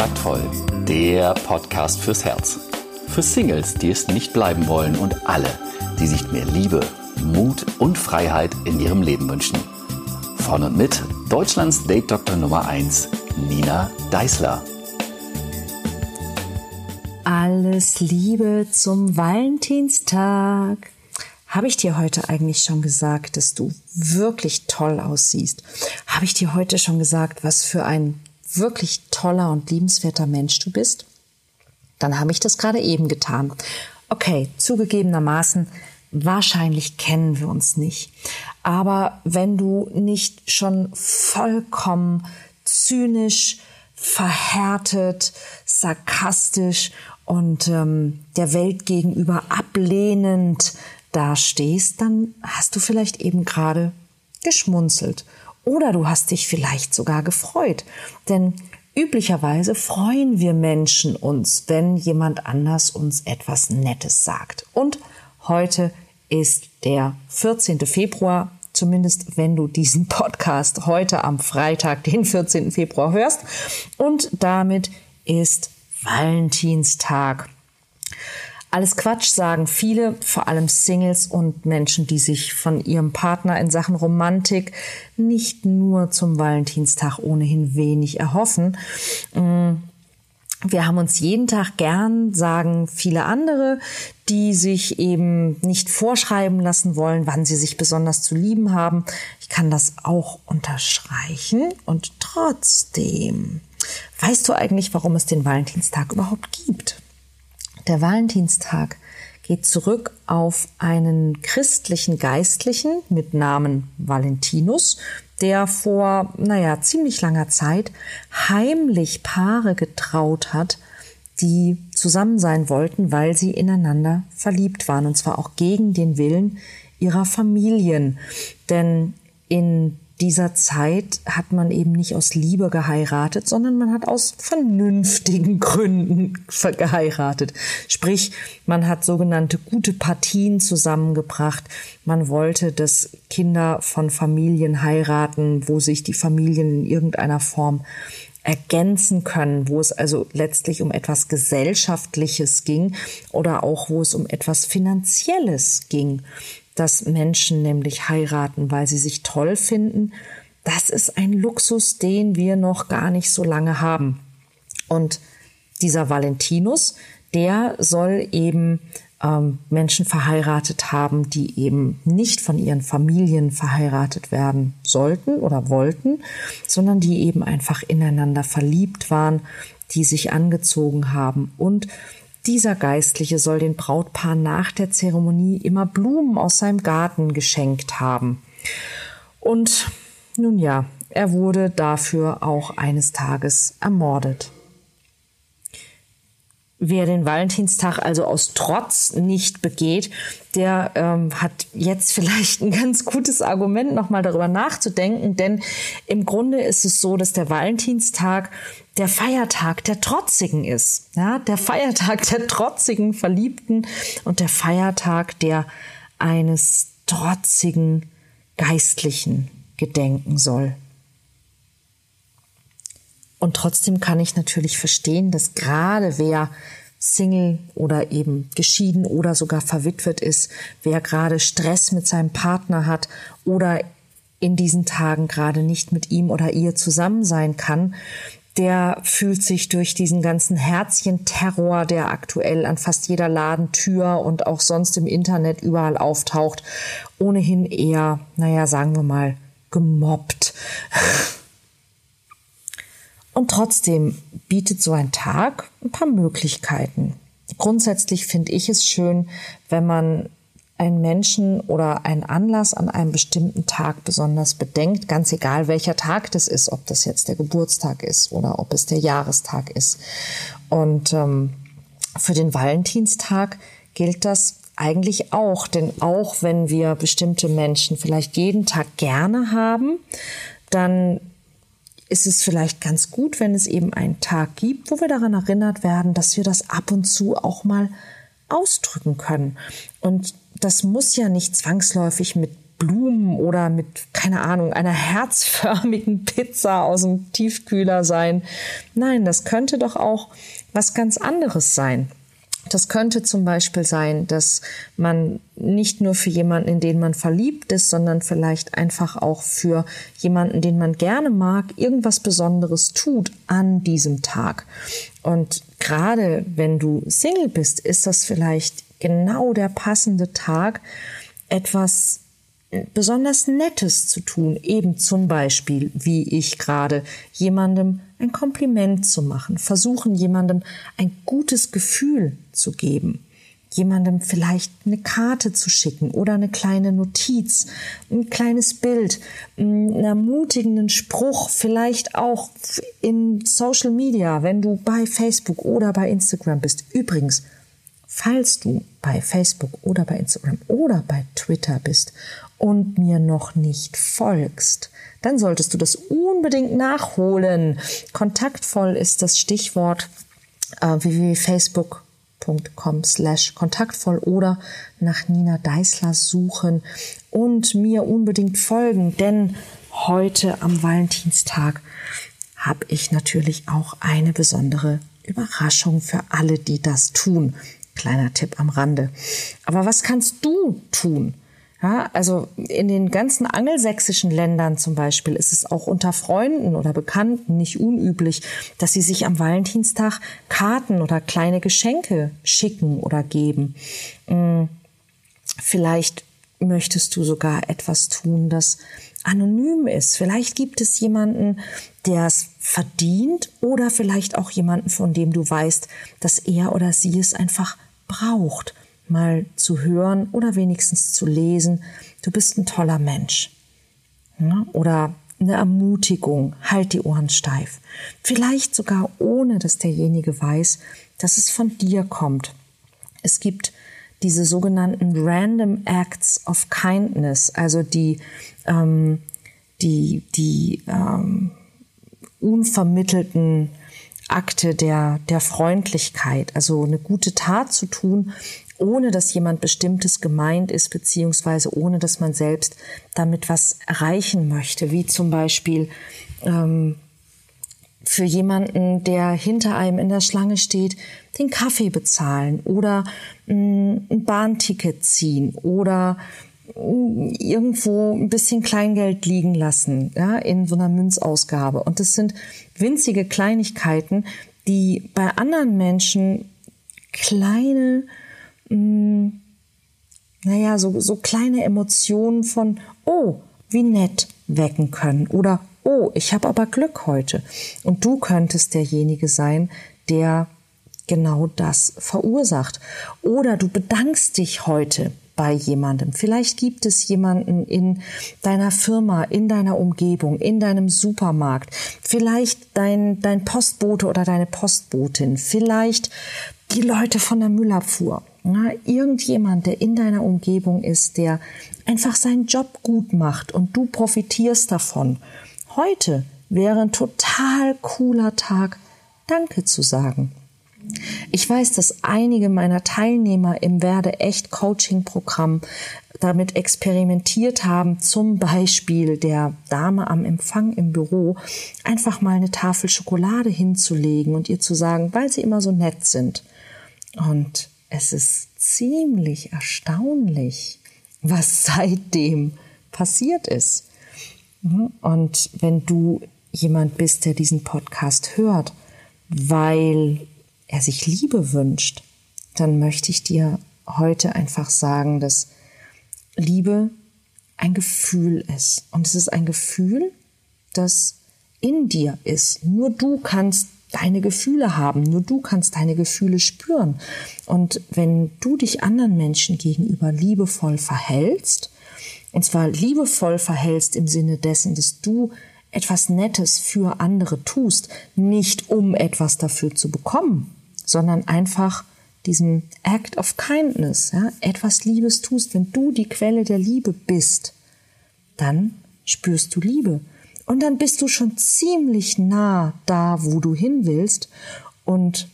Kontaktvoll, der Podcast fürs Herz. Für Singles, die es nicht bleiben wollen und alle, die sich mehr Liebe, Mut und Freiheit in ihrem Leben wünschen. Von und mit Deutschlands Date Doktor Nummer 1, Nina Deißler. Alles Liebe zum Valentinstag. Habe ich dir heute eigentlich schon gesagt, dass du wirklich toll aussiehst? Habe ich dir heute schon gesagt, was für ein wirklich toller und liebenswerter Mensch du bist? Dann habe ich das gerade eben getan. Okay, zugegebenermaßen, wahrscheinlich kennen wir uns nicht. Aber wenn du nicht schon vollkommen zynisch, verhärtet, sarkastisch und ähm, der Welt gegenüber ablehnend dastehst, dann hast du vielleicht eben gerade geschmunzelt oder du hast dich vielleicht sogar gefreut. Denn üblicherweise freuen wir Menschen uns, wenn jemand anders uns etwas Nettes sagt. Und heute ist der 14. Februar, zumindest wenn du diesen Podcast heute am Freitag, den 14. Februar hörst. Und damit ist Valentinstag. Alles Quatsch sagen viele, vor allem Singles und Menschen, die sich von ihrem Partner in Sachen Romantik nicht nur zum Valentinstag ohnehin wenig erhoffen. Mm, wir haben uns jeden Tag gern, sagen viele andere, die sich eben nicht vorschreiben lassen wollen, wann sie sich besonders zu lieben haben. Ich kann das auch unterstreichen und trotzdem. Weißt du eigentlich, warum es den Valentinstag überhaupt gibt? Der Valentinstag geht zurück auf einen christlichen Geistlichen mit Namen Valentinus, der vor, naja, ziemlich langer Zeit heimlich Paare getraut hat, die zusammen sein wollten, weil sie ineinander verliebt waren, und zwar auch gegen den Willen ihrer Familien. Denn in dieser Zeit hat man eben nicht aus Liebe geheiratet, sondern man hat aus vernünftigen Gründen geheiratet. Sprich, man hat sogenannte gute Partien zusammengebracht. Man wollte, dass Kinder von Familien heiraten, wo sich die Familien in irgendeiner Form ergänzen können, wo es also letztlich um etwas Gesellschaftliches ging oder auch wo es um etwas Finanzielles ging dass Menschen nämlich heiraten, weil sie sich toll finden, das ist ein Luxus, den wir noch gar nicht so lange haben. Und dieser Valentinus, der soll eben ähm, Menschen verheiratet haben, die eben nicht von ihren Familien verheiratet werden sollten oder wollten, sondern die eben einfach ineinander verliebt waren, die sich angezogen haben und dieser Geistliche soll den Brautpaar nach der Zeremonie immer Blumen aus seinem Garten geschenkt haben. Und nun ja, er wurde dafür auch eines Tages ermordet. Wer den Valentinstag also aus Trotz nicht begeht, der ähm, hat jetzt vielleicht ein ganz gutes Argument, nochmal darüber nachzudenken. Denn im Grunde ist es so, dass der Valentinstag der Feiertag der Trotzigen ist. Ja, der Feiertag der trotzigen Verliebten und der Feiertag der eines trotzigen Geistlichen gedenken soll. Und trotzdem kann ich natürlich verstehen, dass gerade wer Single oder eben geschieden oder sogar verwitwet ist, wer gerade Stress mit seinem Partner hat oder in diesen Tagen gerade nicht mit ihm oder ihr zusammen sein kann, der fühlt sich durch diesen ganzen Herzchen-Terror, der aktuell an fast jeder Ladentür und auch sonst im Internet überall auftaucht, ohnehin eher, naja, sagen wir mal, gemobbt. Und trotzdem bietet so ein Tag ein paar Möglichkeiten. Grundsätzlich finde ich es schön, wenn man einen Menschen oder einen Anlass an einem bestimmten Tag besonders bedenkt, ganz egal welcher Tag das ist, ob das jetzt der Geburtstag ist oder ob es der Jahrestag ist. Und ähm, für den Valentinstag gilt das eigentlich auch, denn auch wenn wir bestimmte Menschen vielleicht jeden Tag gerne haben, dann ist es vielleicht ganz gut, wenn es eben einen Tag gibt, wo wir daran erinnert werden, dass wir das ab und zu auch mal ausdrücken können. Und das muss ja nicht zwangsläufig mit Blumen oder mit, keine Ahnung, einer herzförmigen Pizza aus dem Tiefkühler sein. Nein, das könnte doch auch was ganz anderes sein. Das könnte zum Beispiel sein, dass man nicht nur für jemanden, in den man verliebt ist, sondern vielleicht einfach auch für jemanden, den man gerne mag, irgendwas Besonderes tut an diesem Tag. Und gerade wenn du Single bist, ist das vielleicht genau der passende Tag, etwas besonders Nettes zu tun, eben zum Beispiel, wie ich gerade, jemandem ein Kompliment zu machen, versuchen jemandem ein gutes Gefühl zu geben, jemandem vielleicht eine Karte zu schicken oder eine kleine Notiz, ein kleines Bild, einen ermutigenden Spruch, vielleicht auch in Social Media, wenn du bei Facebook oder bei Instagram bist. Übrigens, falls du bei Facebook oder bei Instagram oder bei Twitter bist und mir noch nicht folgst, dann solltest du das unbedingt nachholen. Kontaktvoll ist das Stichwort äh, www.facebook.com slash kontaktvoll oder nach Nina Deißler suchen und mir unbedingt folgen, denn heute am Valentinstag habe ich natürlich auch eine besondere Überraschung für alle, die das tun. Kleiner Tipp am Rande. Aber was kannst du tun? Ja, also in den ganzen angelsächsischen Ländern zum Beispiel ist es auch unter Freunden oder Bekannten nicht unüblich, dass sie sich am Valentinstag Karten oder kleine Geschenke schicken oder geben. Hm, vielleicht möchtest du sogar etwas tun, das anonym ist. Vielleicht gibt es jemanden, der es verdient oder vielleicht auch jemanden, von dem du weißt, dass er oder sie es einfach braucht mal zu hören oder wenigstens zu lesen, du bist ein toller Mensch. Oder eine Ermutigung, halt die Ohren steif. Vielleicht sogar ohne, dass derjenige weiß, dass es von dir kommt. Es gibt diese sogenannten Random Acts of Kindness, also die, ähm, die, die ähm, unvermittelten Akte der, der Freundlichkeit, also eine gute Tat zu tun, ohne dass jemand Bestimmtes gemeint ist, beziehungsweise ohne dass man selbst damit was erreichen möchte, wie zum Beispiel ähm, für jemanden, der hinter einem in der Schlange steht, den Kaffee bezahlen oder mh, mm, ein Bahnticket ziehen oder mm, irgendwo ein bisschen Kleingeld liegen lassen, ja, in so einer Münzausgabe. Und das sind winzige Kleinigkeiten, die bei anderen Menschen kleine mh, mm, naja, so, so kleine Emotionen von, oh, wie nett wecken können oder oh, ich habe aber Glück heute. Und du könntest derjenige sein, der genau das verursacht. Oder du bedankst dich heute bei jemandem. Vielleicht gibt es jemanden in deiner Firma, in deiner Umgebung, in deinem Supermarkt. Vielleicht dein, dein Postbote oder deine Postbotin. Vielleicht die Leute von der Müllabfuhr. Ja, irgendjemand, der in deiner Umgebung ist, der einfach seinen Job gut macht und du profitierst davon. Heute wäre ein total cooler Tag, Danke zu sagen. Ich weiß, dass einige meiner Teilnehmer im Werde echt Coaching Programm damit experimentiert haben, zum Beispiel der Dame am Empfang im Büro einfach mal eine Tafel Schokolade hinzulegen und ihr zu sagen, weil sie immer so nett sind. Und es ist ziemlich erstaunlich, was seitdem passiert ist. Mhm. Und wenn du jemand bist, der diesen Podcast hört, weil er sich Liebe wünscht, dann möchte ich dir heute einfach sagen, dass Liebe ein Gefühl ist. Und es ist ein Gefühl, das in dir ist. Nur du kannst deine Gefühle haben. Nur du kannst deine Gefühle spüren. Und wenn du dich anderen Menschen gegenüber liebevoll verhältst, und zwar liebevoll verhältst im Sinne dessen, dass du etwas Nettes für andere tust, nicht um etwas dafür zu bekommen, sondern einfach diesen Act of Kindness, ja, etwas Liebes tust, wenn du die Quelle der Liebe bist, dann spürst du Liebe. Und dann bist du schon ziemlich nah da, wo du hin willst. Und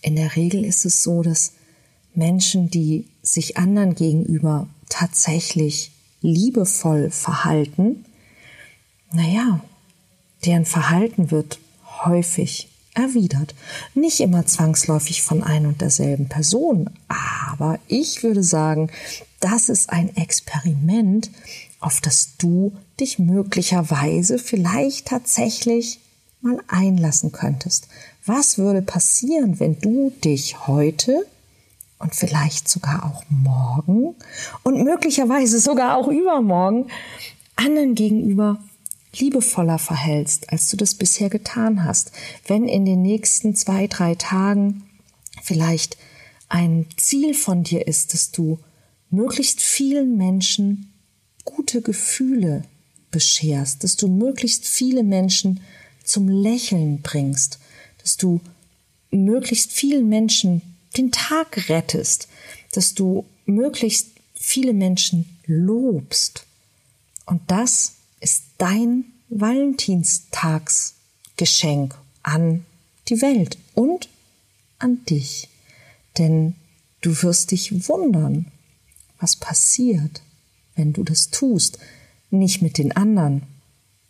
in der Regel ist es so, dass Menschen, die sich anderen gegenüber tatsächlich liebevoll verhalten, naja, deren Verhalten wird häufig erwidert. Nicht immer zwangsläufig von ein und derselben Person, aber ich würde sagen, das ist ein Experiment, auf das du dich möglicherweise vielleicht tatsächlich mal einlassen könntest. Was würde passieren, wenn du dich heute und vielleicht sogar auch morgen und möglicherweise sogar auch übermorgen anderen gegenüber liebevoller verhältst, als du das bisher getan hast. Wenn in den nächsten zwei, drei Tagen vielleicht ein Ziel von dir ist, dass du möglichst vielen Menschen gute Gefühle bescherst, dass du möglichst viele Menschen zum Lächeln bringst, dass du möglichst vielen Menschen den Tag rettest, dass du möglichst viele Menschen lobst. Und das ist dein Valentinstagsgeschenk an die Welt und an dich. Denn du wirst dich wundern, was passiert, wenn du das tust. Nicht mit den anderen,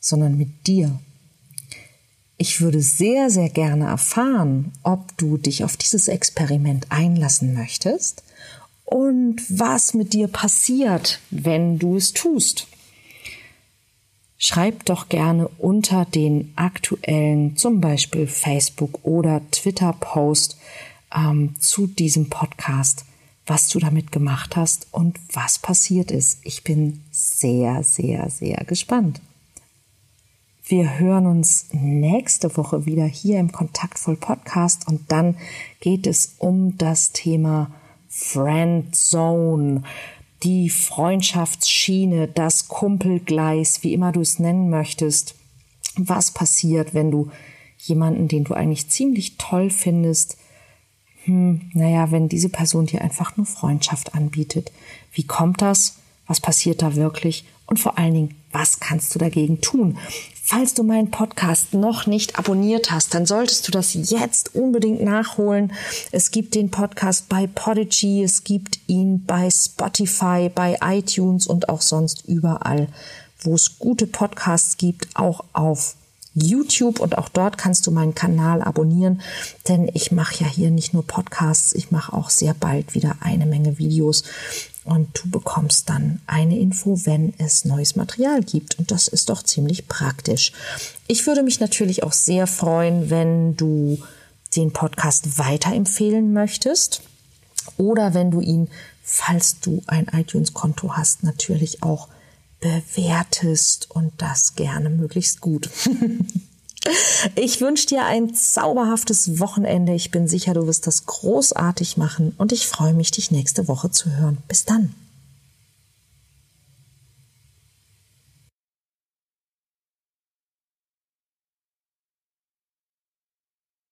sondern mit dir. Ich würde sehr, sehr gerne erfahren, ob du dich auf dieses Experiment einlassen möchtest und was mit dir passiert, wenn du es tust. Schreib doch gerne unter den aktuellen, zum Beispiel Facebook oder Twitter-Post ähm, zu diesem Podcast, was du damit gemacht hast und was passiert ist. Ich bin sehr, sehr, sehr gespannt. Wir hören uns nächste Woche wieder hier im Kontaktvoll Podcast und dann geht es um das Thema Friend Zone, die Freundschaftsschiene, das Kumpelgleis, wie immer du es nennen möchtest. Was passiert, wenn du jemanden, den du eigentlich ziemlich toll findest, hm, naja, wenn diese Person dir einfach nur Freundschaft anbietet. Wie kommt das? Was passiert da wirklich? Und vor allen Dingen, was kannst du dagegen tun? Falls du meinen Podcast noch nicht abonniert hast, dann solltest du das jetzt unbedingt nachholen. Es gibt den Podcast bei Podigy, es gibt ihn bei Spotify, bei iTunes und auch sonst überall, wo es gute Podcasts gibt, auch auf YouTube und auch dort kannst du meinen Kanal abonnieren, denn ich mache ja hier nicht nur Podcasts, ich mache auch sehr bald wieder eine Menge Videos und du bekommst dann eine Info, wenn es neues Material gibt. Und das ist doch ziemlich praktisch. Ich würde mich natürlich auch sehr freuen, wenn du den Podcast weiterempfehlen möchtest oder wenn du ihn, falls du ein iTunes-Konto hast, natürlich auch bewertest und das gerne möglichst gut. Ich wünsche dir ein zauberhaftes Wochenende. Ich bin sicher, du wirst das großartig machen und ich freue mich, dich nächste Woche zu hören. Bis dann.